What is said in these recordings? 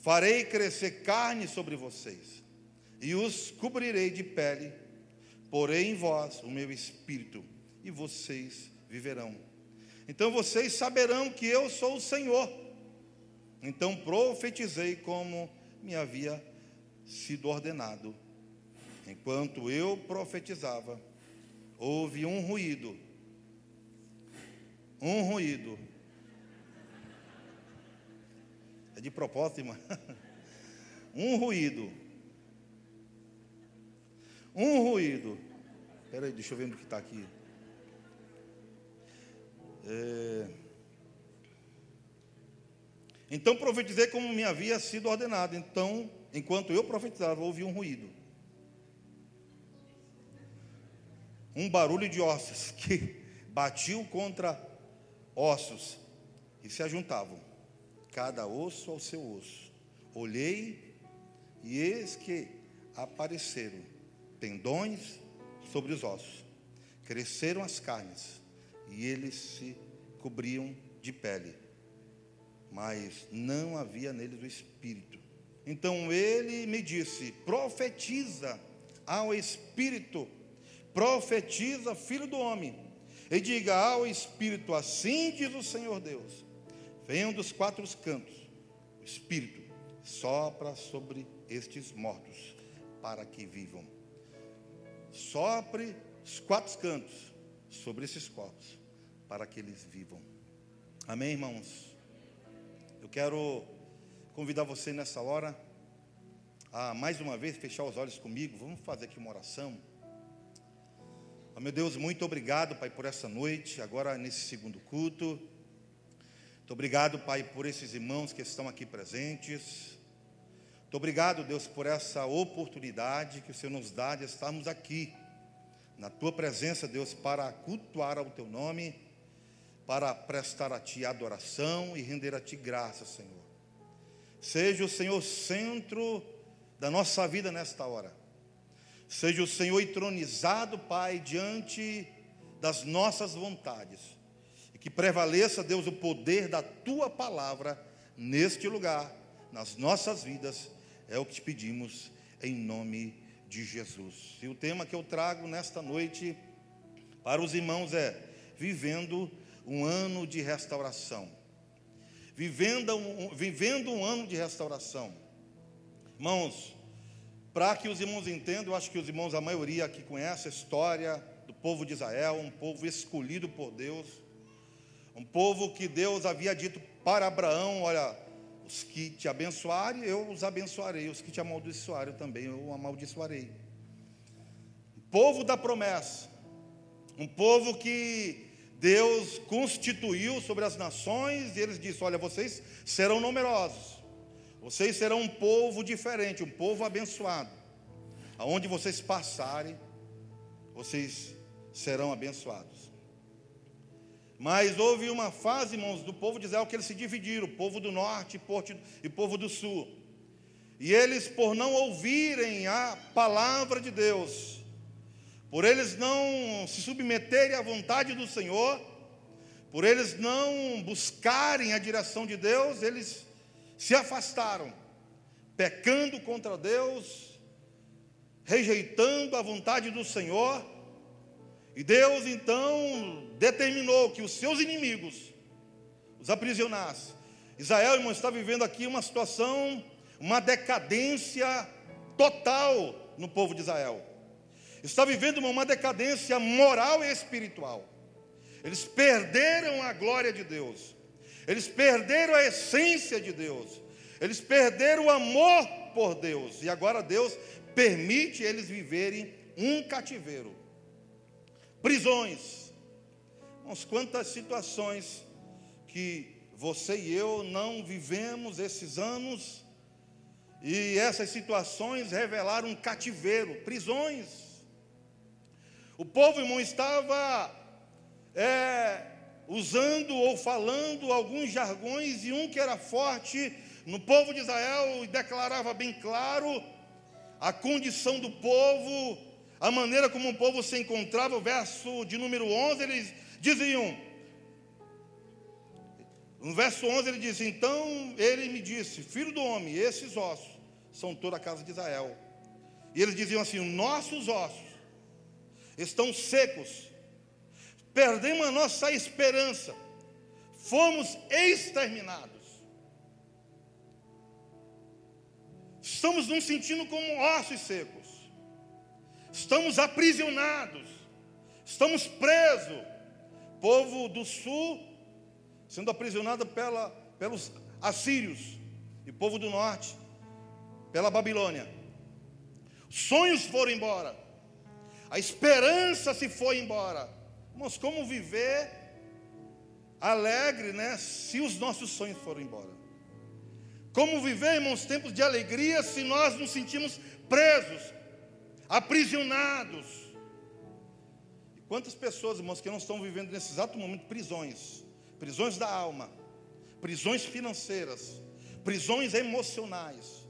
Farei crescer carne sobre vocês, e os cobrirei de pele, porei em vós o meu espírito, e vocês viverão. Então vocês saberão que eu sou o Senhor. Então profetizei como me havia sido ordenado. Enquanto eu profetizava, houve um ruído. Um ruído. É de propósito, irmã. Um ruído. Um ruído. Espera aí, deixa eu ver no que está aqui. É... Então profetizei como me havia sido ordenado. Então, enquanto eu profetizava, houve um ruído. Um barulho de ossos que batiam contra ossos e se ajuntavam, cada osso ao seu osso. Olhei e eis que apareceram tendões sobre os ossos, cresceram as carnes e eles se cobriam de pele, mas não havia neles o espírito. Então ele me disse: profetiza ao espírito, profetiza, filho do homem, e diga ao espírito: assim diz o Senhor Deus: venham dos quatro cantos, o espírito sopra sobre estes mortos, para que vivam. Sopre os quatro cantos sobre esses corpos, para que eles vivam. Amém, irmãos? Eu quero convidar você nessa hora a mais uma vez fechar os olhos comigo. Vamos fazer aqui uma oração. Oh, meu Deus, muito obrigado, Pai, por essa noite, agora nesse segundo culto. Muito obrigado, Pai, por esses irmãos que estão aqui presentes. Muito obrigado, Deus, por essa oportunidade que o Senhor nos dá de estarmos aqui, na tua presença, Deus, para cultuar ao teu nome para prestar a Ti adoração e render a Ti graça, Senhor. Seja o Senhor centro da nossa vida nesta hora. Seja o Senhor entronizado, Pai, diante das nossas vontades. Que prevaleça, Deus, o poder da Tua palavra neste lugar, nas nossas vidas. É o que te pedimos em nome de Jesus. E o tema que eu trago nesta noite para os irmãos é vivendo um ano de restauração. Vivendo um, vivendo um ano de restauração. Irmãos, para que os irmãos entendam, eu acho que os irmãos, a maioria aqui conhece a história do povo de Israel, um povo escolhido por Deus, um povo que Deus havia dito para Abraão: olha, os que te abençoarem, eu os abençoarei, os que te amaldiçoarem, também eu amaldiçoarei. O povo da promessa, um povo que Deus constituiu sobre as nações e eles disse: Olha, vocês serão numerosos, vocês serão um povo diferente, um povo abençoado. Aonde vocês passarem, vocês serão abençoados. Mas houve uma fase, irmãos, do povo de Israel que eles se dividiram: o povo do norte e povo do sul. E eles, por não ouvirem a palavra de Deus, por eles não se submeterem à vontade do Senhor, por eles não buscarem a direção de Deus, eles se afastaram, pecando contra Deus, rejeitando a vontade do Senhor, e Deus então determinou que os seus inimigos os aprisionassem. Israel, irmão, está vivendo aqui uma situação, uma decadência total no povo de Israel está vivendo uma decadência moral e espiritual. Eles perderam a glória de Deus, eles perderam a essência de Deus, eles perderam o amor por Deus, e agora Deus permite eles viverem um cativeiro, prisões. Mas quantas situações que você e eu não vivemos esses anos, e essas situações revelaram um cativeiro, prisões. O povo, irmão, estava é, usando ou falando alguns jargões, e um que era forte no povo de Israel e declarava bem claro a condição do povo, a maneira como o povo se encontrava. O verso de número 11, eles diziam: No verso 11 ele diz: Então ele me disse, filho do homem, esses ossos são toda a casa de Israel. E eles diziam assim: Nossos ossos estão secos, perdemos a nossa esperança, fomos exterminados. Estamos nos sentindo como ossos secos, estamos aprisionados, estamos presos. Povo do sul sendo aprisionado pela, pelos assírios, e povo do norte pela Babilônia. Sonhos foram embora, a esperança se foi embora. Mas como viver alegre, né? Se os nossos sonhos foram embora. Como viver, irmãos, tempos de alegria se nós nos sentimos presos, aprisionados. Quantas pessoas, irmãos, que não estão vivendo nesse exato momento prisões, prisões da alma, prisões financeiras, prisões emocionais,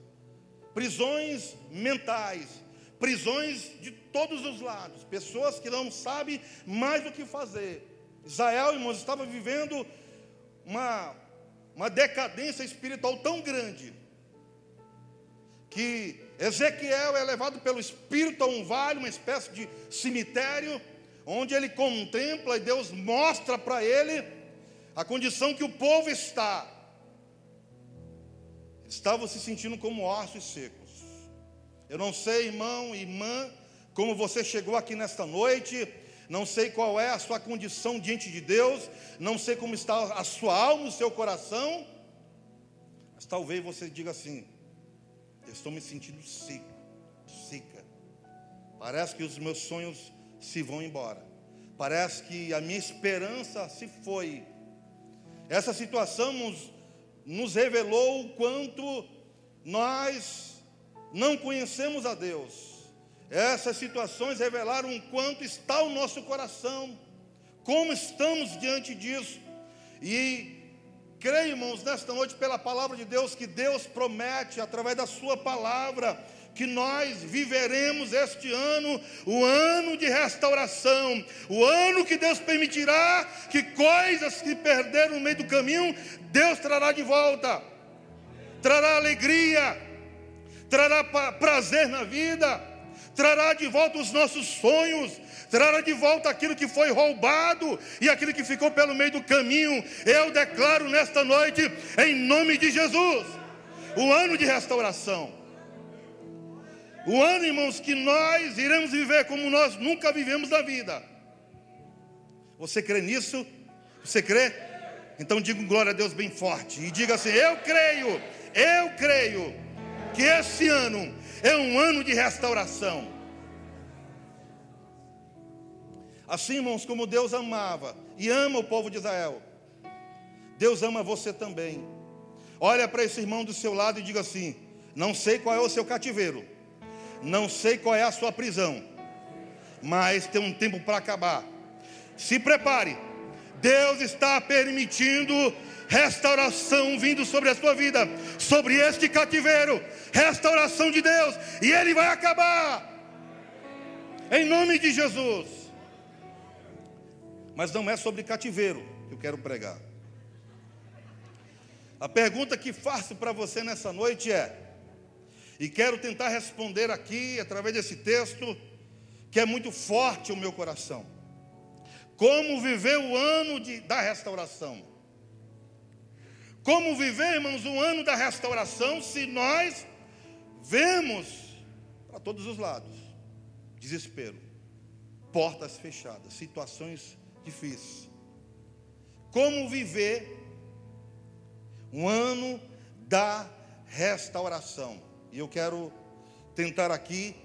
prisões mentais, prisões de todos os lados, pessoas que não sabem mais o que fazer. Israel, irmãos, estava vivendo uma, uma decadência espiritual tão grande que Ezequiel é levado pelo Espírito a um vale, uma espécie de cemitério, onde ele contempla e Deus mostra para ele a condição que o povo está. Estavam se sentindo como ossos secos. Eu não sei, irmão e irmã, como você chegou aqui nesta noite, não sei qual é a sua condição diante de Deus, não sei como está a sua alma, o seu coração, mas talvez você diga assim: eu estou me sentindo seco, seca. Parece que os meus sonhos se vão embora. Parece que a minha esperança se foi. Essa situação nos, nos revelou o quanto nós não conhecemos a Deus. Essas situações revelaram o quanto está o nosso coração, como estamos diante disso. E creio, irmãos, nesta noite, pela palavra de Deus, que Deus promete, através da Sua palavra, que nós viveremos este ano, o ano de restauração, o ano que Deus permitirá que coisas que perderam no meio do caminho, Deus trará de volta, trará alegria, trará prazer na vida trará de volta os nossos sonhos, trará de volta aquilo que foi roubado e aquilo que ficou pelo meio do caminho. Eu declaro nesta noite, em nome de Jesus, o ano de restauração. O ano, irmãos, que nós iremos viver como nós nunca vivemos na vida. Você crê nisso? Você crê? Então diga glória a Deus bem forte e diga assim: Eu creio, eu creio que esse ano é um ano de restauração. Assim, irmãos, como Deus amava e ama o povo de Israel, Deus ama você também. Olha para esse irmão do seu lado e diga assim: Não sei qual é o seu cativeiro, não sei qual é a sua prisão, mas tem um tempo para acabar. Se prepare, Deus está permitindo restauração vindo sobre a sua vida, sobre este cativeiro, restauração de Deus, e ele vai acabar, em nome de Jesus. Mas não é sobre cativeiro que eu quero pregar. A pergunta que faço para você nessa noite é, e quero tentar responder aqui através desse texto, que é muito forte o meu coração. Como viver o ano de, da restauração? Como viver, irmãos, o ano da restauração se nós vemos para todos os lados desespero, portas fechadas, situações difíceis? Como viver um ano da restauração? E eu quero tentar aqui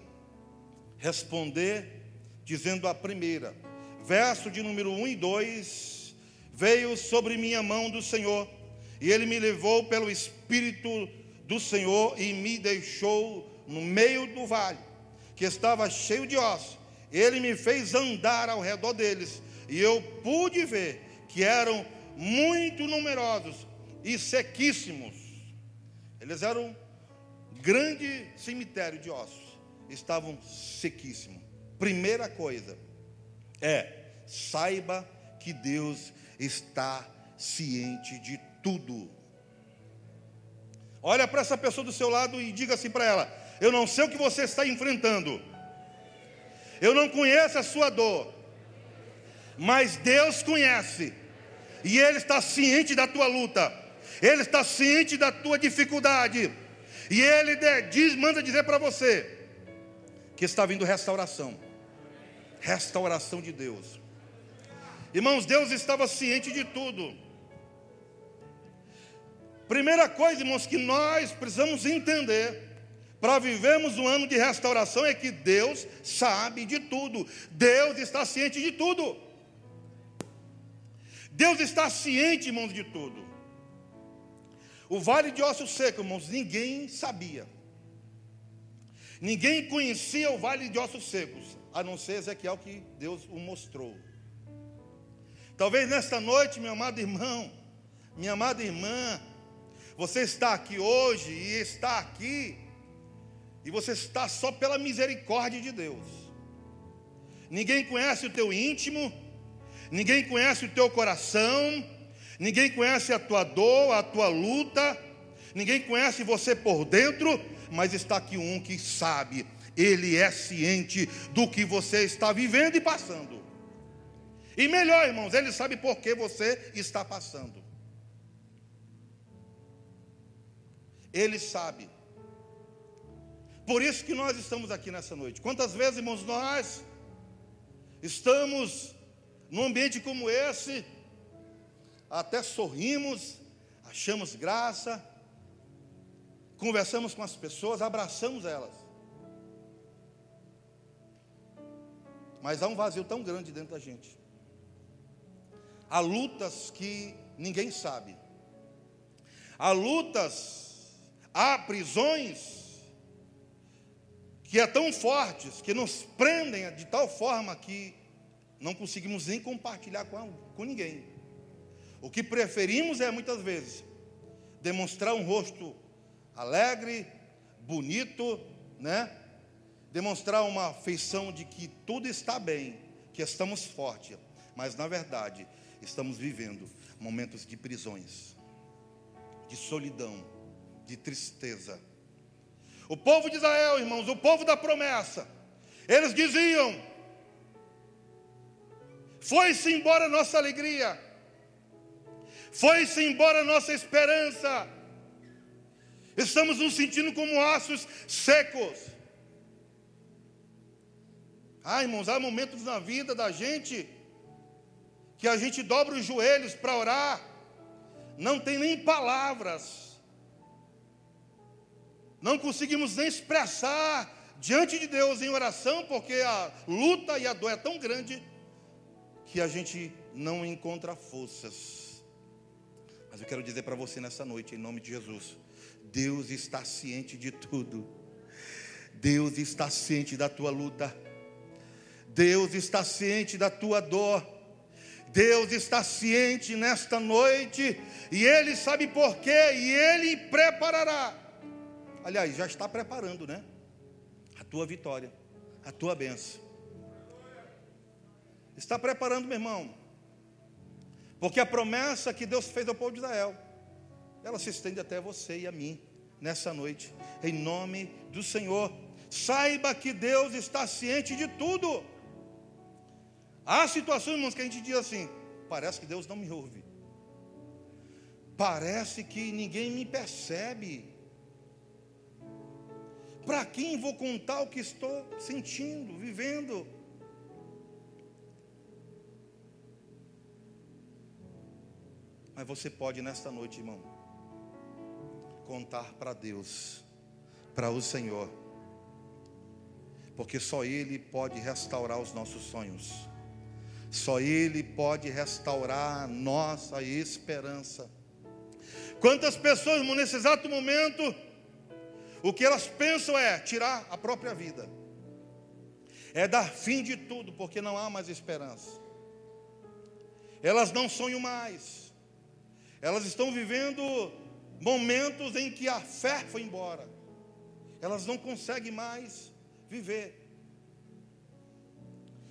responder dizendo a primeira, verso de número 1 e 2: Veio sobre minha mão do Senhor e ele me levou pelo Espírito do Senhor e me deixou no meio do vale, que estava cheio de ossos. Ele me fez andar ao redor deles, e eu pude ver que eram muito numerosos e sequíssimos. Eles eram grande cemitério de ossos, estavam sequíssimos. Primeira coisa é, saiba que Deus está ciente de tudo. Olha para essa pessoa do seu lado e diga assim para ela: Eu não sei o que você está enfrentando, eu não conheço a sua dor, mas Deus conhece, e Ele está ciente da tua luta, Ele está ciente da tua dificuldade, e Ele diz, manda dizer para você que está vindo restauração restauração de Deus. Irmãos, Deus estava ciente de tudo. Primeira coisa, irmãos, que nós precisamos entender para vivermos um ano de restauração é que Deus sabe de tudo. Deus está ciente de tudo. Deus está ciente, irmãos, de tudo. O vale de ossos secos, irmãos, ninguém sabia. Ninguém conhecia o vale de ossos secos, a não ser Ezequiel que Deus o mostrou. Talvez nesta noite, meu amado irmão, minha amada irmã, você está aqui hoje e está aqui, e você está só pela misericórdia de Deus. Ninguém conhece o teu íntimo, ninguém conhece o teu coração, ninguém conhece a tua dor, a tua luta, ninguém conhece você por dentro, mas está aqui um que sabe, ele é ciente do que você está vivendo e passando. E melhor, irmãos, ele sabe por que você está passando. Ele sabe. Por isso que nós estamos aqui nessa noite. Quantas vezes, irmãos, nós estamos num ambiente como esse, até sorrimos, achamos graça, conversamos com as pessoas, abraçamos elas. Mas há um vazio tão grande dentro da gente. Há lutas que ninguém sabe. Há lutas, há prisões que é tão fortes, que nos prendem de tal forma que não conseguimos nem compartilhar com, com ninguém. O que preferimos é muitas vezes demonstrar um rosto alegre, bonito, né? Demonstrar uma feição de que tudo está bem, que estamos fortes, mas na verdade estamos vivendo momentos de prisões, de solidão, de tristeza. O povo de Israel, irmãos, o povo da promessa, eles diziam: Foi-se embora nossa alegria, foi-se embora a nossa esperança, Estamos nos sentindo como ossos secos. Ah, irmãos, há momentos na vida da gente que a gente dobra os joelhos para orar, não tem nem palavras, não conseguimos nem expressar diante de Deus em oração, porque a luta e a dor é tão grande que a gente não encontra forças. Mas eu quero dizer para você nessa noite, em nome de Jesus, Deus está ciente de tudo. Deus está ciente da tua luta. Deus está ciente da tua dor. Deus está ciente nesta noite e Ele sabe porquê e Ele preparará. Aliás, já está preparando, né? A tua vitória, a tua bênção. Está preparando, meu irmão. Porque a promessa que Deus fez ao povo de Israel ela se estende até você e a mim nessa noite, em nome do Senhor. Saiba que Deus está ciente de tudo. Há situações, irmãos, que a gente diz assim: parece que Deus não me ouve, parece que ninguém me percebe. Para quem vou contar o que estou sentindo, vivendo? Mas você pode nesta noite, irmão contar para Deus, para o Senhor, porque só Ele pode restaurar os nossos sonhos, só Ele pode restaurar a nossa esperança. Quantas pessoas, nesse exato momento, o que elas pensam é tirar a própria vida, é dar fim de tudo, porque não há mais esperança. Elas não sonham mais, elas estão vivendo momentos em que a fé foi embora, elas não conseguem mais viver.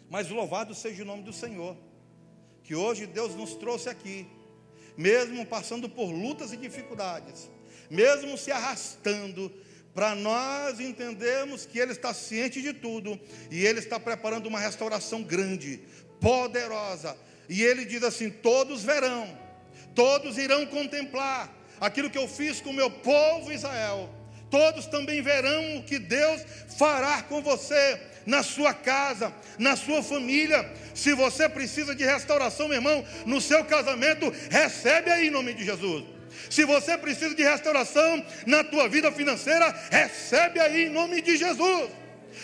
Mas louvado seja o nome do Senhor, que hoje Deus nos trouxe aqui, mesmo passando por lutas e dificuldades, mesmo se arrastando, para nós entendermos que Ele está ciente de tudo e Ele está preparando uma restauração grande, poderosa. E Ele diz assim: todos verão, todos irão contemplar aquilo que eu fiz com o meu povo Israel. Todos também verão o que Deus fará com você na sua casa, na sua família. Se você precisa de restauração, meu irmão, no seu casamento, recebe aí em nome de Jesus. Se você precisa de restauração na tua vida financeira, recebe aí em nome de Jesus.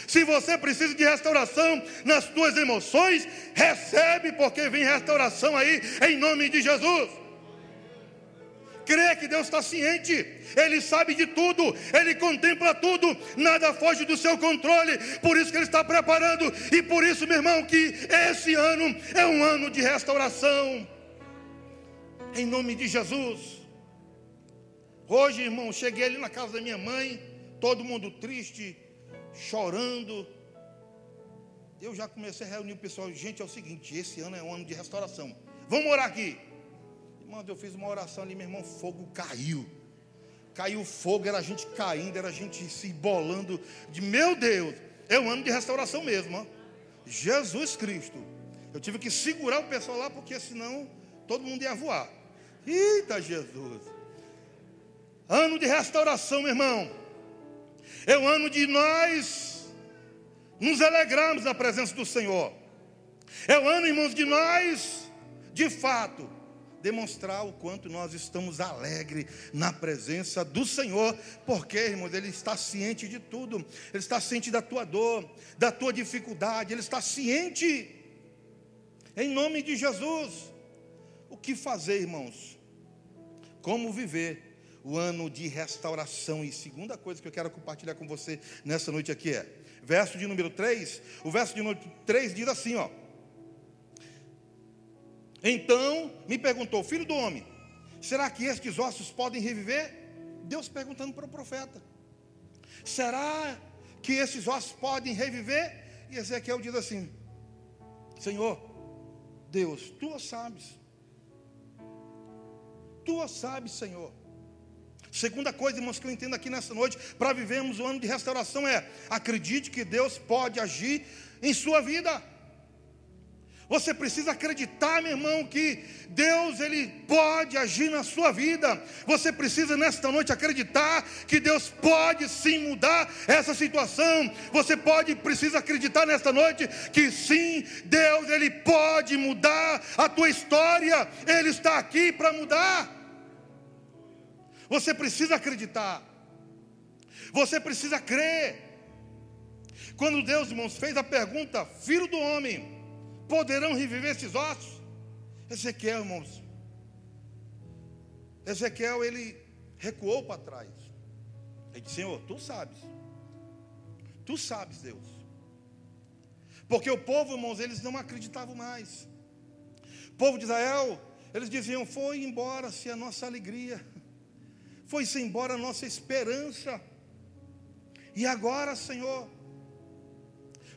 Se você precisa de restauração nas tuas emoções, recebe, porque vem restauração aí em nome de Jesus crê que Deus está ciente, Ele sabe de tudo, Ele contempla tudo, nada foge do seu controle, por isso que Ele está preparando, e por isso, meu irmão, que esse ano é um ano de restauração, em nome de Jesus. Hoje, irmão, cheguei ali na casa da minha mãe, todo mundo triste, chorando. Eu já comecei a reunir o pessoal, gente, é o seguinte, esse ano é um ano de restauração. Vamos orar aqui. Irmão, eu fiz uma oração ali, meu irmão, fogo caiu. Caiu fogo, era a gente caindo, era a gente se embolando de meu Deus. É um ano de restauração mesmo, ó. Jesus Cristo. Eu tive que segurar o pessoal lá, porque senão todo mundo ia voar. Eita Jesus. Ano de restauração, meu irmão. É o ano de nós nos alegrarmos na presença do Senhor. É o ano, irmãos, de nós, de fato, demonstrar o quanto nós estamos alegres na presença do Senhor, porque, irmãos, Ele está ciente de tudo, Ele está ciente da tua dor, da tua dificuldade, Ele está ciente, em nome de Jesus. O que fazer, irmãos? Como viver o ano de restauração? E segunda coisa que eu quero compartilhar com você nessa noite aqui é, verso de número 3, o verso de número 3 diz assim, ó. Então me perguntou, filho do homem, será que estes ossos podem reviver? Deus perguntando para o profeta: será que esses ossos podem reviver? E Ezequiel diz assim: Senhor, Deus, tu sabes, tu sabes, Senhor. Segunda coisa, irmãos, que eu entendo aqui nessa noite, para vivermos o ano de restauração é: acredite que Deus pode agir em sua vida. Você precisa acreditar, meu irmão, que Deus ele pode agir na sua vida. Você precisa nesta noite acreditar que Deus pode sim mudar essa situação. Você pode precisa acreditar nesta noite que sim, Deus ele pode mudar a tua história. Ele está aqui para mudar. Você precisa acreditar. Você precisa crer. Quando Deus, irmãos, fez a pergunta, filho do homem, poderão reviver esses ossos? Ezequiel, irmãos. Ezequiel, ele recuou para trás. Ele disse: Senhor, tu sabes. Tu sabes, Deus. Porque o povo, irmãos, eles não acreditavam mais. O povo de Israel, eles diziam: Foi embora-se a nossa alegria, foi-se embora a nossa esperança. E agora, Senhor,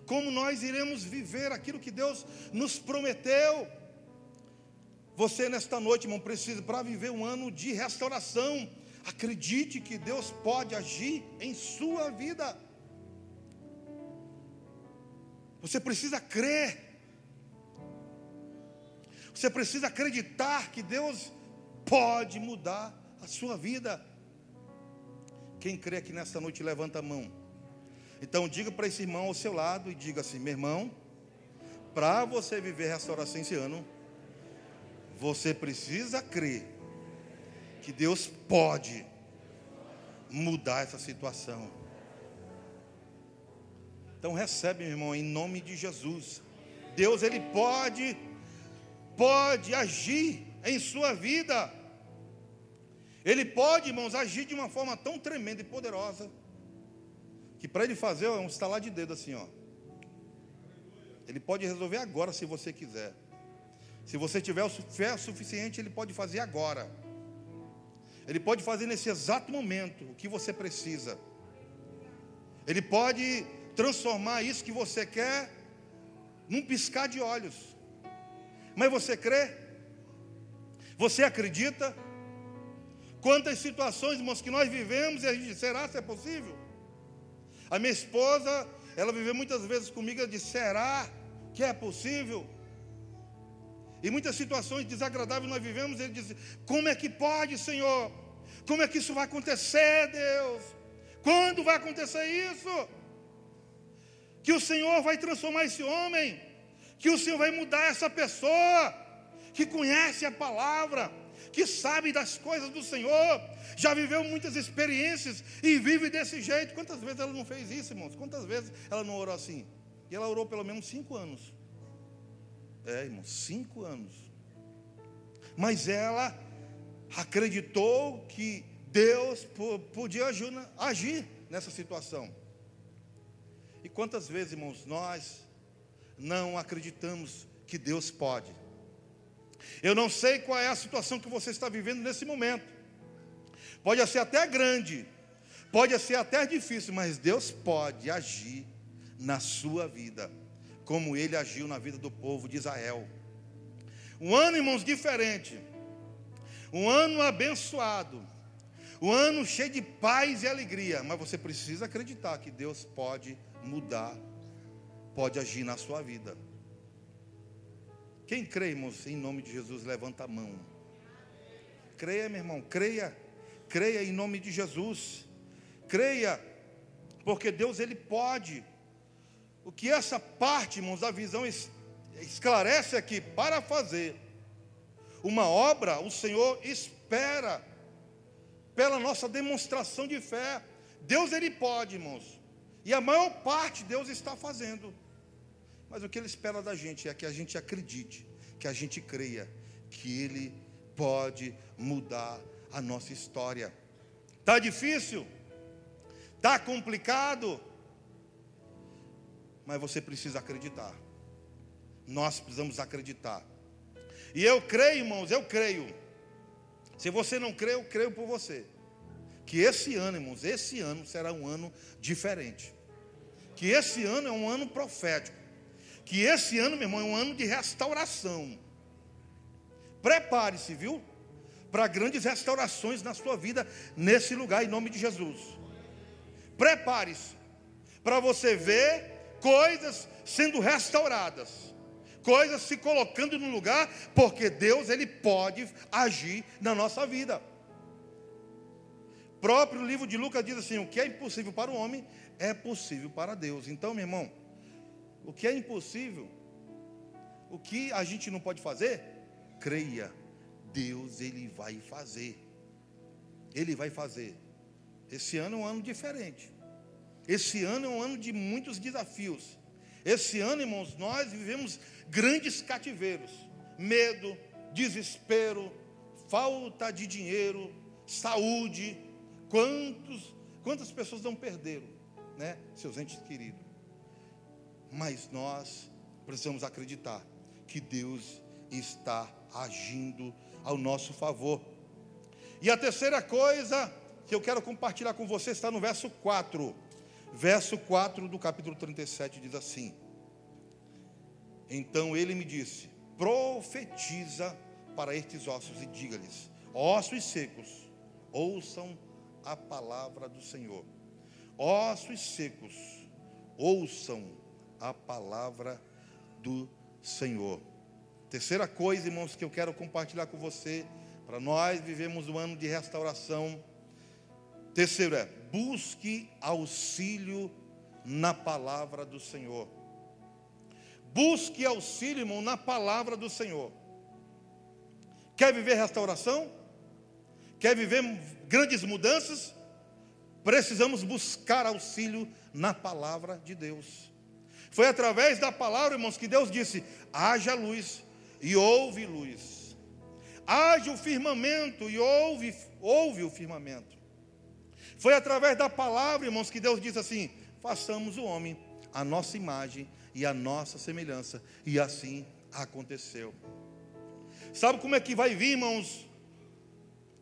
como nós iremos viver aquilo que Deus nos prometeu. Você nesta noite, irmão, precisa para viver um ano de restauração. Acredite que Deus pode agir em sua vida. Você precisa crer. Você precisa acreditar que Deus pode mudar a sua vida. Quem crê aqui nesta noite, levanta a mão. Então diga para esse irmão ao seu lado e diga assim: meu irmão, para você viver restauração esse ano, você precisa crer que Deus pode mudar essa situação. Então recebe, meu irmão, em nome de Jesus. Deus ele pode pode agir em sua vida. Ele pode, irmãos, agir de uma forma tão tremenda e poderosa que para ele fazer é um estalar de dedo assim, ó. Ele pode resolver agora se você quiser. Se você tiver fé suficiente, ele pode fazer agora. Ele pode fazer nesse exato momento o que você precisa. Ele pode transformar isso que você quer num piscar de olhos. Mas você crê? Você acredita? Quantas situações, irmãos, que nós vivemos e a gente, será se é possível? A minha esposa, ela viveu muitas vezes comigo, ela disse, será que é possível? E muitas situações desagradáveis nós vivemos, ele diz, como é que pode, Senhor? Como é que isso vai acontecer, Deus? Quando vai acontecer isso? Que o Senhor vai transformar esse homem, que o Senhor vai mudar essa pessoa, que conhece a palavra, que sabe das coisas do Senhor, já viveu muitas experiências e vive desse jeito. Quantas vezes ela não fez isso, irmãos? Quantas vezes ela não orou assim? E ela orou pelo menos cinco anos. É, irmãos, cinco anos. Mas ela acreditou que Deus podia agir nessa situação. E quantas vezes, irmãos, nós não acreditamos que Deus pode. Eu não sei qual é a situação que você está vivendo nesse momento. Pode ser até grande, pode ser até difícil, mas Deus pode agir na sua vida, como ele agiu na vida do povo de Israel. Um ano, irmãos, diferente. Um ano abençoado. Um ano cheio de paz e alegria. Mas você precisa acreditar que Deus pode mudar, pode agir na sua vida. Quem crê, irmãos, em nome de Jesus, levanta a mão. Creia, meu irmão, creia. Creia em nome de Jesus. Creia, porque Deus ele pode. O que essa parte, irmãos, da visão esclarece aqui para fazer uma obra, o Senhor espera pela nossa demonstração de fé. Deus ele pode, irmãos. E a maior parte Deus está fazendo. Mas o que Ele espera da gente é que a gente acredite, que a gente creia que Ele pode mudar a nossa história. Está difícil? Está complicado? Mas você precisa acreditar. Nós precisamos acreditar. E eu creio, irmãos, eu creio. Se você não crê, eu creio por você. Que esse ano, irmãos, esse ano será um ano diferente. Que esse ano é um ano profético. Que esse ano, meu irmão, é um ano de restauração. Prepare-se, viu? Para grandes restaurações na sua vida nesse lugar, em nome de Jesus. Prepare-se para você ver coisas sendo restauradas, coisas se colocando no lugar, porque Deus ele pode agir na nossa vida. O próprio livro de Lucas diz assim: o que é impossível para o homem é possível para Deus. Então, meu irmão, o que é impossível, o que a gente não pode fazer, creia, Deus ele vai fazer. Ele vai fazer. Esse ano é um ano diferente. Esse ano é um ano de muitos desafios. Esse ano, irmãos, nós vivemos grandes cativeiros, medo, desespero, falta de dinheiro, saúde. Quantos, quantas pessoas não perderam, né, seus entes queridos? Mas nós precisamos acreditar que Deus está agindo ao nosso favor. E a terceira coisa que eu quero compartilhar com você está no verso 4. Verso 4 do capítulo 37 diz assim: Então ele me disse: Profetiza para estes ossos e diga-lhes: Ossos secos, ouçam a palavra do Senhor. Ossos secos, ouçam a palavra do Senhor. Terceira coisa, irmãos, que eu quero compartilhar com você, para nós vivemos um ano de restauração. Terceiro é, busque auxílio na palavra do Senhor. Busque auxílio, irmão, na palavra do Senhor. Quer viver restauração? Quer viver grandes mudanças? Precisamos buscar auxílio na palavra de Deus. Foi através da palavra, irmãos, que Deus disse: haja luz e houve luz. Haja o firmamento e houve, houve o firmamento. Foi através da palavra, irmãos, que Deus disse assim: façamos o homem a nossa imagem e a nossa semelhança. E assim aconteceu. Sabe como é que vai vir, irmãos?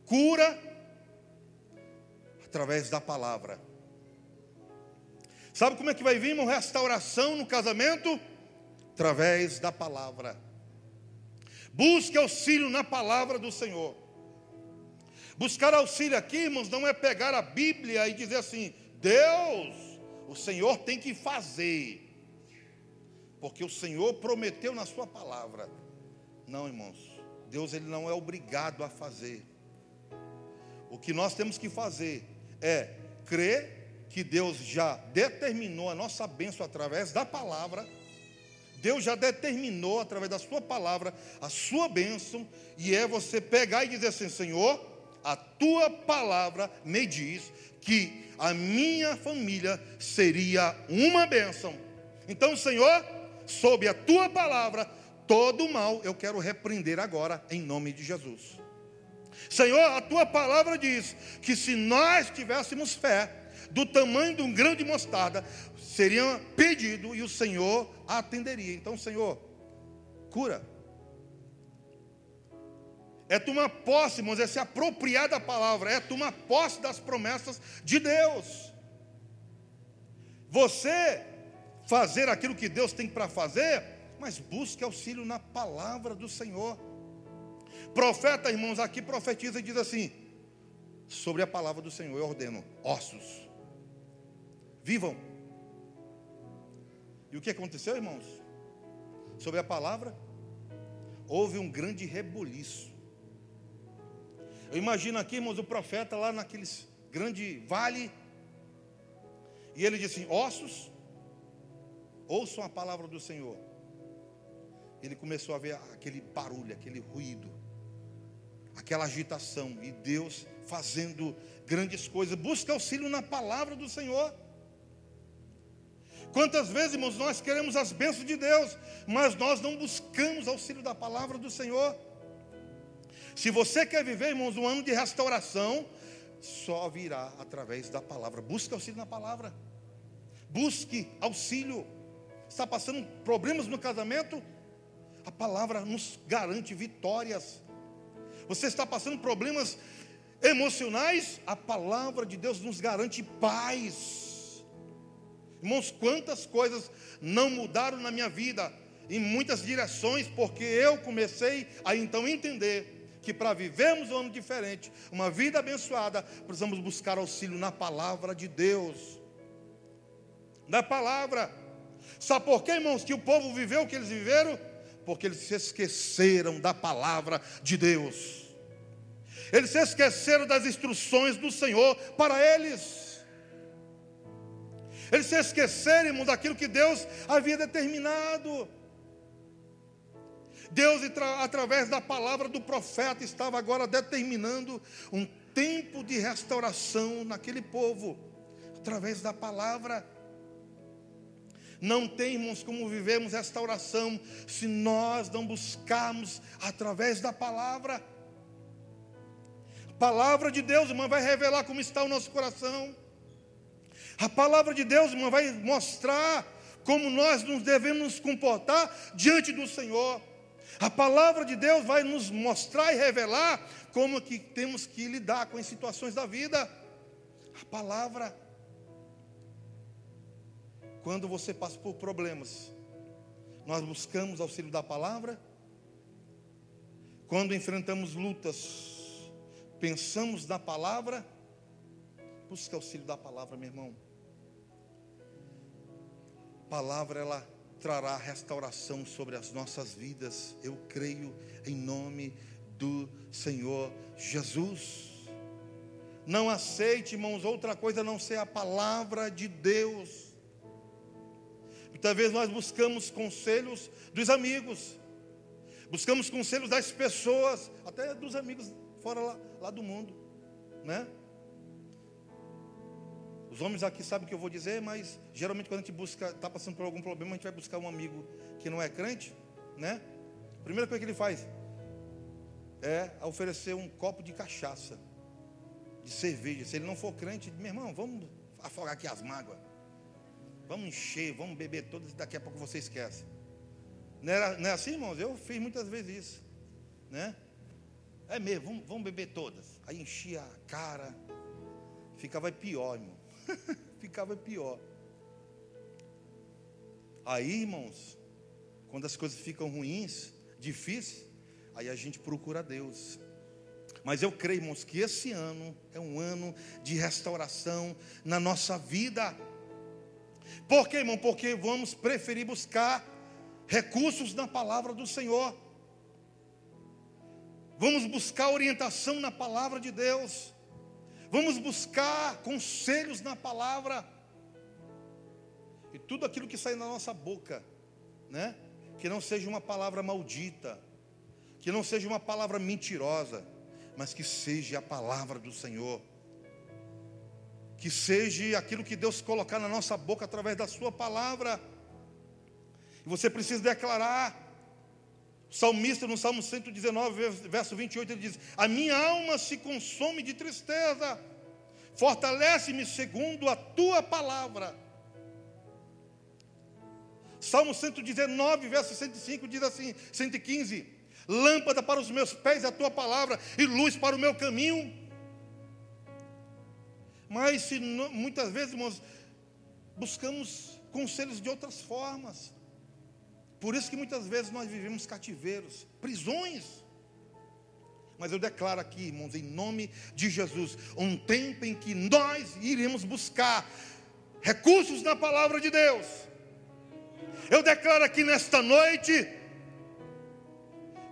Cura através da palavra. Sabe como é que vai vir uma restauração no casamento? Através da palavra. Busque auxílio na palavra do Senhor. Buscar auxílio aqui, irmãos, não é pegar a Bíblia e dizer assim: Deus, o Senhor tem que fazer, porque o Senhor prometeu na Sua palavra. Não, irmãos, Deus ele não é obrigado a fazer. O que nós temos que fazer é crer que Deus já determinou a nossa bênção através da palavra. Deus já determinou através da sua palavra a sua bênção, e é você pegar e dizer assim: Senhor, a tua palavra me diz que a minha família seria uma bênção. Então, Senhor, sob a tua palavra, todo mal eu quero repreender agora, em nome de Jesus. Senhor, a tua palavra diz que se nós tivéssemos fé, do tamanho de um grão de mostarda, seria pedido e o Senhor atenderia. Então, Senhor, cura. É tomar posse, irmãos, é se apropriar da palavra, é tomar posse das promessas de Deus. Você fazer aquilo que Deus tem para fazer, mas busque auxílio na palavra do Senhor. Profeta, irmãos, aqui profetiza e diz assim: sobre a palavra do Senhor eu ordeno ossos, vivam. E o que aconteceu, irmãos? Sobre a palavra, houve um grande reboliço. Eu imagino aqui, irmãos, o profeta lá naquele grande vale, e ele disse assim: ossos, ouçam a palavra do Senhor. Ele começou a ver aquele barulho, aquele ruído, aquela agitação, e Deus fazendo grandes coisas. Busca auxílio na palavra do Senhor. Quantas vezes, irmãos, nós queremos as bênçãos de Deus, mas nós não buscamos auxílio da palavra do Senhor. Se você quer viver, irmãos, um ano de restauração, só virá através da palavra. Busque auxílio na palavra. Busque auxílio. Está passando problemas no casamento? A palavra nos garante vitórias. Você está passando problemas emocionais? A palavra de Deus nos garante paz. Irmãos, quantas coisas não mudaram na minha vida, em muitas direções, porque eu comecei a então entender que para vivermos um ano diferente, uma vida abençoada, precisamos buscar auxílio na palavra de Deus. Na palavra. Sabe por quê, irmãos, que o povo viveu o que eles viveram? Porque eles se esqueceram da palavra de Deus. Eles se esqueceram das instruções do Senhor para eles. Eles se esqueceram daquilo que Deus havia determinado. Deus, através da palavra do profeta, estava agora determinando um tempo de restauração naquele povo, através da palavra. Não temos como vivemos restauração se nós não buscarmos através da palavra. A palavra de Deus, irmã, vai revelar como está o nosso coração. A palavra de Deus, vai mostrar como nós nos devemos nos comportar diante do Senhor. A palavra de Deus vai nos mostrar e revelar como que temos que lidar com as situações da vida. A palavra. Quando você passa por problemas, nós buscamos auxílio da palavra. Quando enfrentamos lutas, pensamos na palavra. Busca auxílio da palavra, meu irmão palavra ela trará restauração sobre as nossas vidas. Eu creio em nome do Senhor Jesus. Não aceite, irmãos, outra coisa não ser a palavra de Deus. Muitas vezes nós buscamos conselhos dos amigos, buscamos conselhos das pessoas, até dos amigos fora lá, lá do mundo, né? Homens aqui sabem o que eu vou dizer, mas geralmente quando a gente busca, está passando por algum problema, a gente vai buscar um amigo que não é crente, né? A primeira coisa que ele faz é oferecer um copo de cachaça, de cerveja. Se ele não for crente, meu irmão, vamos afogar aqui as mágoas. Vamos encher, vamos beber todas e daqui a pouco você esquece. Não é, não é assim, irmãos? Eu fiz muitas vezes isso, né? É mesmo, vamos, vamos beber todas. Aí enchia a cara, ficava pior, irmão. ficava pior. Aí, irmãos, quando as coisas ficam ruins, difíceis, aí a gente procura Deus. Mas eu creio, irmãos, que esse ano é um ano de restauração na nossa vida. Por quê, irmão? Porque vamos preferir buscar recursos na palavra do Senhor. Vamos buscar orientação na palavra de Deus. Vamos buscar conselhos na palavra. E tudo aquilo que sai da nossa boca, né? Que não seja uma palavra maldita, que não seja uma palavra mentirosa, mas que seja a palavra do Senhor. Que seja aquilo que Deus colocar na nossa boca através da Sua palavra. E você precisa declarar. O salmista, no Salmo 119, verso 28, ele diz: A minha alma se consome de tristeza, fortalece-me segundo a tua palavra. Salmo 119, verso 105 diz assim: 115: Lâmpada para os meus pés é a tua palavra e luz para o meu caminho. Mas se muitas vezes, irmãos, buscamos conselhos de outras formas. Por isso que muitas vezes nós vivemos cativeiros, prisões. Mas eu declaro aqui, irmãos, em nome de Jesus, um tempo em que nós iremos buscar recursos na palavra de Deus. Eu declaro aqui nesta noite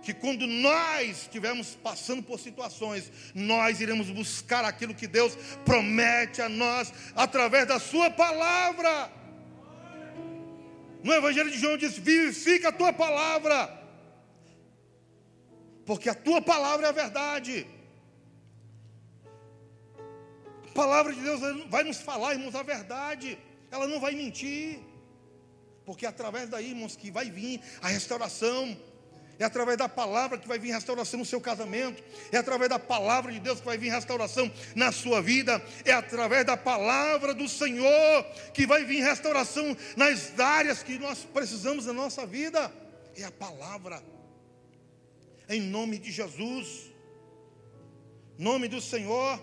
que quando nós estivermos passando por situações, nós iremos buscar aquilo que Deus promete a nós através da Sua palavra. No Evangelho de João diz: vivifica a tua palavra, porque a tua palavra é a verdade. A palavra de Deus vai nos falar, irmãos, a verdade, ela não vai mentir, porque é através daí, irmãos, que vai vir a restauração. É através da palavra que vai vir restauração no seu casamento. É através da palavra de Deus que vai vir restauração na sua vida. É através da palavra do Senhor que vai vir restauração nas áreas que nós precisamos na nossa vida. É a palavra. Em nome de Jesus. Nome do Senhor.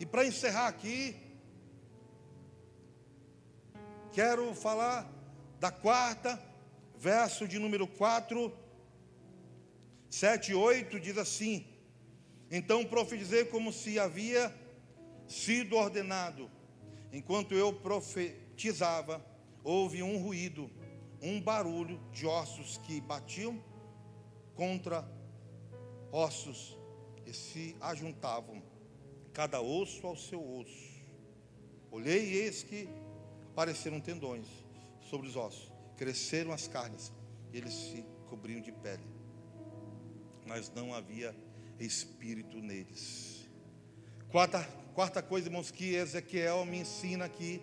E para encerrar aqui, quero falar da quarta, verso de número 4 7 e 8 diz assim: Então profetizei como se havia sido ordenado. Enquanto eu profetizava, houve um ruído, um barulho de ossos que batiam contra ossos e se ajuntavam, cada osso ao seu osso. Olhei e eis que apareceram tendões sobre os ossos, cresceram as carnes, e eles se cobriam de pele mas não havia espírito neles. Quarta, quarta coisa, irmãos, que Ezequiel me ensina aqui,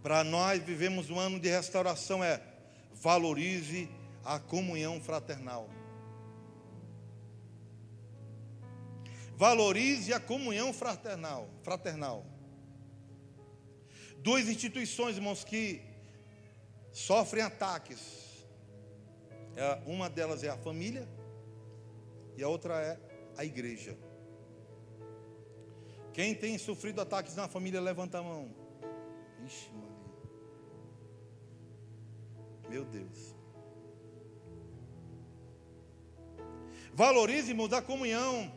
para nós vivemos um ano de restauração, é valorize a comunhão fraternal. Valorize a comunhão fraternal, fraternal. Duas instituições, irmãos, que sofrem ataques uma delas é a família e a outra é a igreja. Quem tem sofrido ataques na família, levanta a mão. Ixi, Maria. Meu Deus. Valorize, irmãos, a comunhão.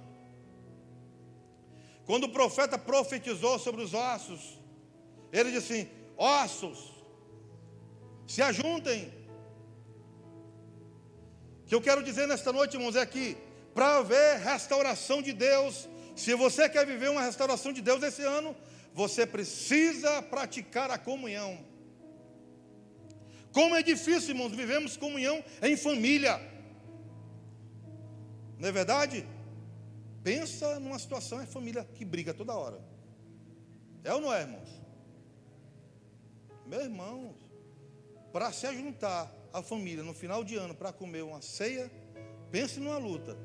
Quando o profeta profetizou sobre os ossos, ele disse assim: ossos, se ajuntem que eu quero dizer nesta noite, irmãos, é que para haver restauração de Deus, se você quer viver uma restauração de Deus esse ano, você precisa praticar a comunhão. Como é difícil, irmãos, vivemos comunhão em família. Não é verdade? Pensa numa situação, é família que briga toda hora. É ou não é, irmãos? Meus irmãos, para se juntar a família no final de ano para comer uma ceia, pense numa luta.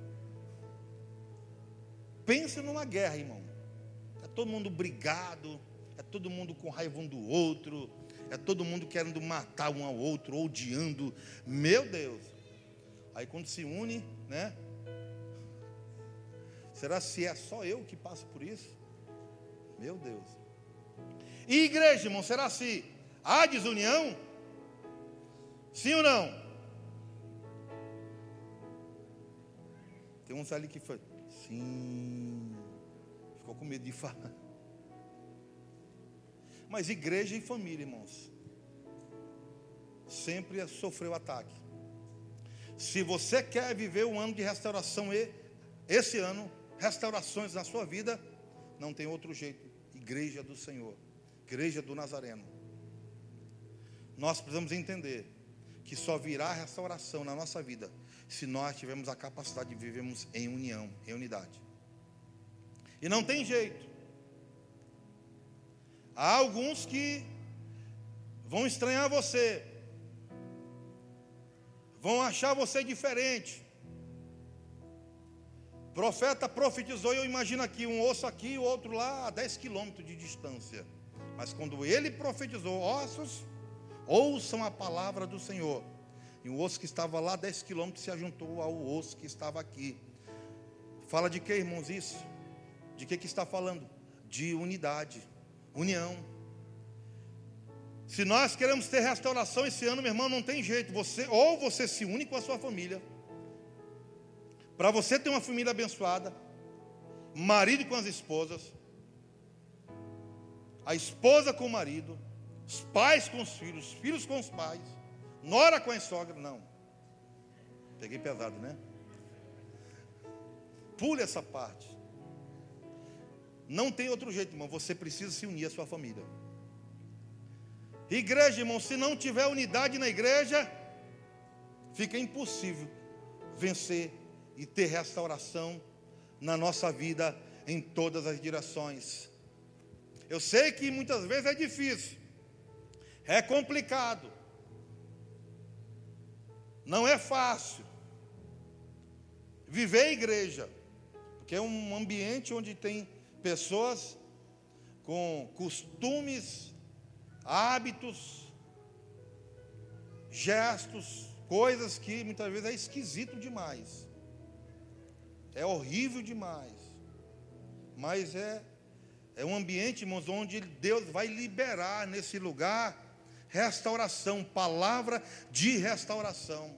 Pense numa guerra, irmão. É todo mundo brigado, é todo mundo com raiva um do outro, é todo mundo querendo matar um ao outro, odiando. Meu Deus. Aí quando se une, né? Será se é só eu que passo por isso? Meu Deus. E igreja, irmão, será se há desunião? Sim ou não? Tem uns ali que foi, sim, ficou com medo de falar. Mas igreja e família, irmãos, sempre sofreu ataque. Se você quer viver um ano de restauração, esse ano, restaurações na sua vida, não tem outro jeito. Igreja do Senhor, igreja do Nazareno. Nós precisamos entender que só virá restauração na nossa vida se nós tivermos a capacidade de vivermos em união, em unidade. E não tem jeito. Há alguns que vão estranhar você, vão achar você diferente. Profeta profetizou, eu imagino aqui, um osso aqui, o outro lá a 10 quilômetros de distância. Mas quando ele profetizou, ossos, ouçam a palavra do Senhor. E o osso que estava lá 10 quilômetros se ajuntou ao osso que estava aqui. Fala de que, irmãos, isso? De que, que está falando? De unidade, união. Se nós queremos ter restauração esse ano, meu irmão, não tem jeito. Você ou você se une com a sua família, para você ter uma família abençoada, marido com as esposas, a esposa com o marido, os pais com os filhos, os filhos com os pais, nora com a sogra, não. Peguei pesado, né? Pule essa parte. Não tem outro jeito, irmão. Você precisa se unir à sua família. Igreja, irmão, se não tiver unidade na igreja, fica impossível vencer e ter restauração na nossa vida em todas as direções. Eu sei que muitas vezes é difícil, é complicado, não é fácil viver a igreja, porque é um ambiente onde tem pessoas com costumes, hábitos, gestos, coisas que muitas vezes é esquisito demais. É horrível demais. Mas é, é um ambiente, irmãos, onde Deus vai liberar nesse lugar restauração, palavra de restauração.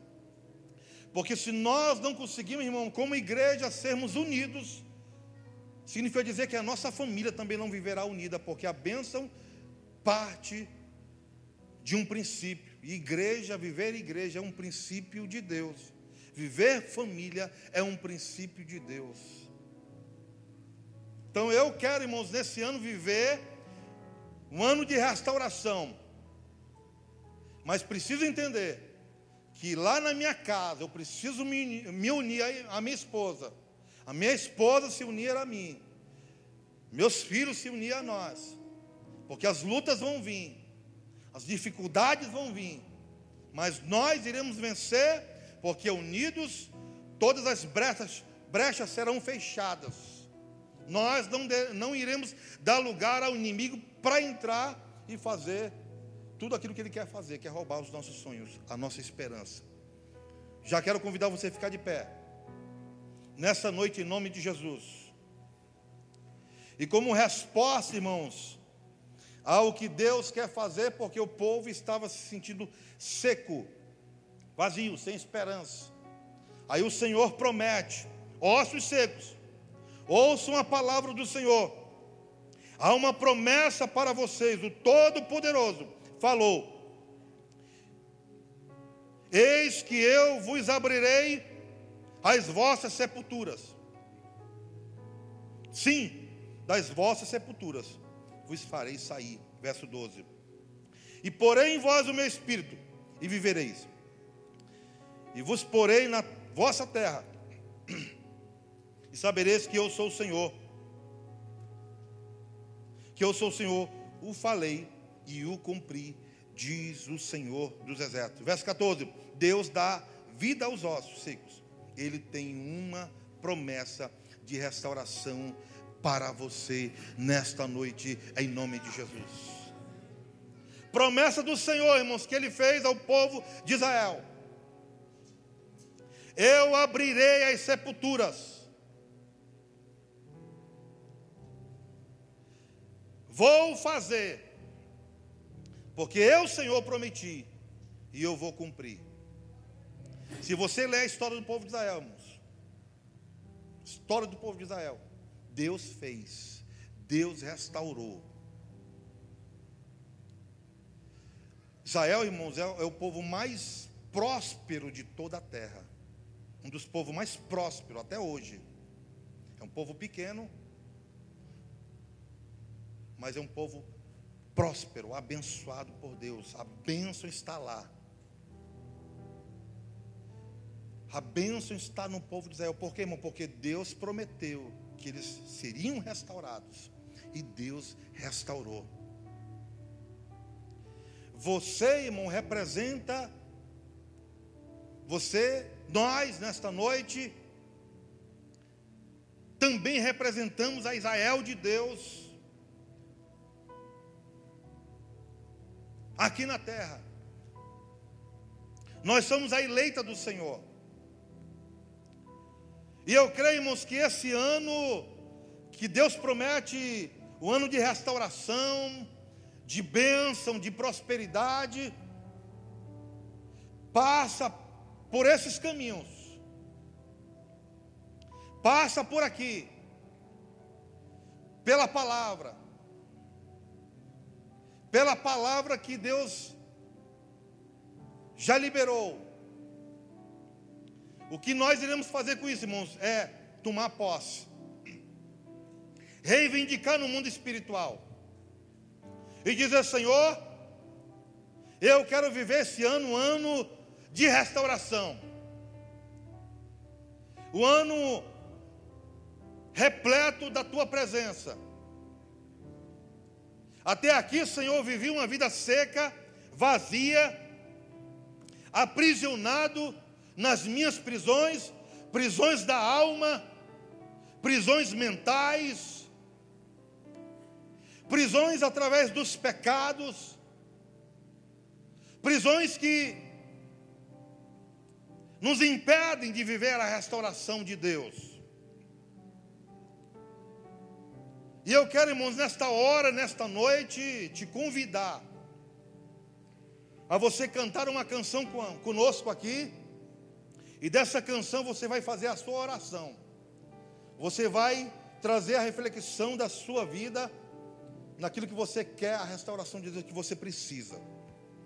Porque se nós não conseguimos, irmão, como igreja, sermos unidos, significa dizer que a nossa família também não viverá unida, porque a bênção parte de um princípio. igreja, viver igreja é um princípio de Deus. Viver família é um princípio de Deus. Então eu quero, irmãos, nesse ano viver um ano de restauração. Mas preciso entender que lá na minha casa eu preciso me, me unir à minha esposa. A minha esposa se unir a mim. Meus filhos se unir a nós. Porque as lutas vão vir. As dificuldades vão vir. Mas nós iremos vencer porque unidos todas as brechas, brechas serão fechadas. Nós não, de, não iremos dar lugar ao inimigo para entrar e fazer tudo aquilo que ele quer fazer, que é roubar os nossos sonhos, a nossa esperança. Já quero convidar você a ficar de pé. Nessa noite, em nome de Jesus. E como resposta, irmãos, ao que Deus quer fazer, porque o povo estava se sentindo seco, vazio, sem esperança. Aí o Senhor promete: ossos secos, ouçam a palavra do Senhor. Há uma promessa para vocês, o Todo-Poderoso falou: Eis que eu vos abrirei as vossas sepulturas. Sim, das vossas sepulturas vos farei sair. Verso 12. E porei em vós o meu espírito, e vivereis e vos porei na vossa terra, e sabereis que eu sou o Senhor, que eu sou o Senhor, o falei e o cumpri, diz o Senhor dos exércitos. Verso 14: Deus dá vida aos ossos secos, Ele tem uma promessa de restauração para você nesta noite, em nome de Jesus. Promessa do Senhor, irmãos, que Ele fez ao povo de Israel eu abrirei as sepulturas. Vou fazer, porque eu, Senhor, prometi, e eu vou cumprir. Se você ler a história do povo de Israel, irmãos, História do povo de Israel. Deus fez, Deus restaurou. Israel, irmãos, é, é o povo mais próspero de toda a terra. Um dos povos mais prósperos até hoje. É um povo pequeno, mas é um povo próspero, abençoado por Deus. A bênção está lá. A bênção está no povo de Israel. Por quê, irmão? Porque Deus prometeu que eles seriam restaurados. E Deus restaurou. Você, irmão, representa você, nós, nesta noite, também representamos a Israel de Deus aqui na terra. Nós somos a eleita do Senhor. E eu creio, irmãos, que esse ano que Deus promete, o ano de restauração, de bênção, de prosperidade, passa por esses caminhos. Passa por aqui. Pela palavra. Pela palavra que Deus já liberou. O que nós iremos fazer com isso, irmãos, é tomar posse, reivindicar no mundo espiritual e dizer: Senhor, eu quero viver esse ano, um ano de restauração, o ano repleto da tua presença. Até aqui, Senhor, vivi uma vida seca, vazia, aprisionado nas minhas prisões, prisões da alma, prisões mentais, prisões através dos pecados, prisões que nos impedem de viver a restauração de Deus. E eu quero, irmãos, nesta hora, nesta noite, te convidar a você cantar uma canção conosco aqui. E dessa canção você vai fazer a sua oração. Você vai trazer a reflexão da sua vida naquilo que você quer, a restauração de Deus que você precisa.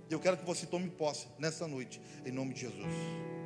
Eu quero que você tome posse nessa noite, em nome de Jesus.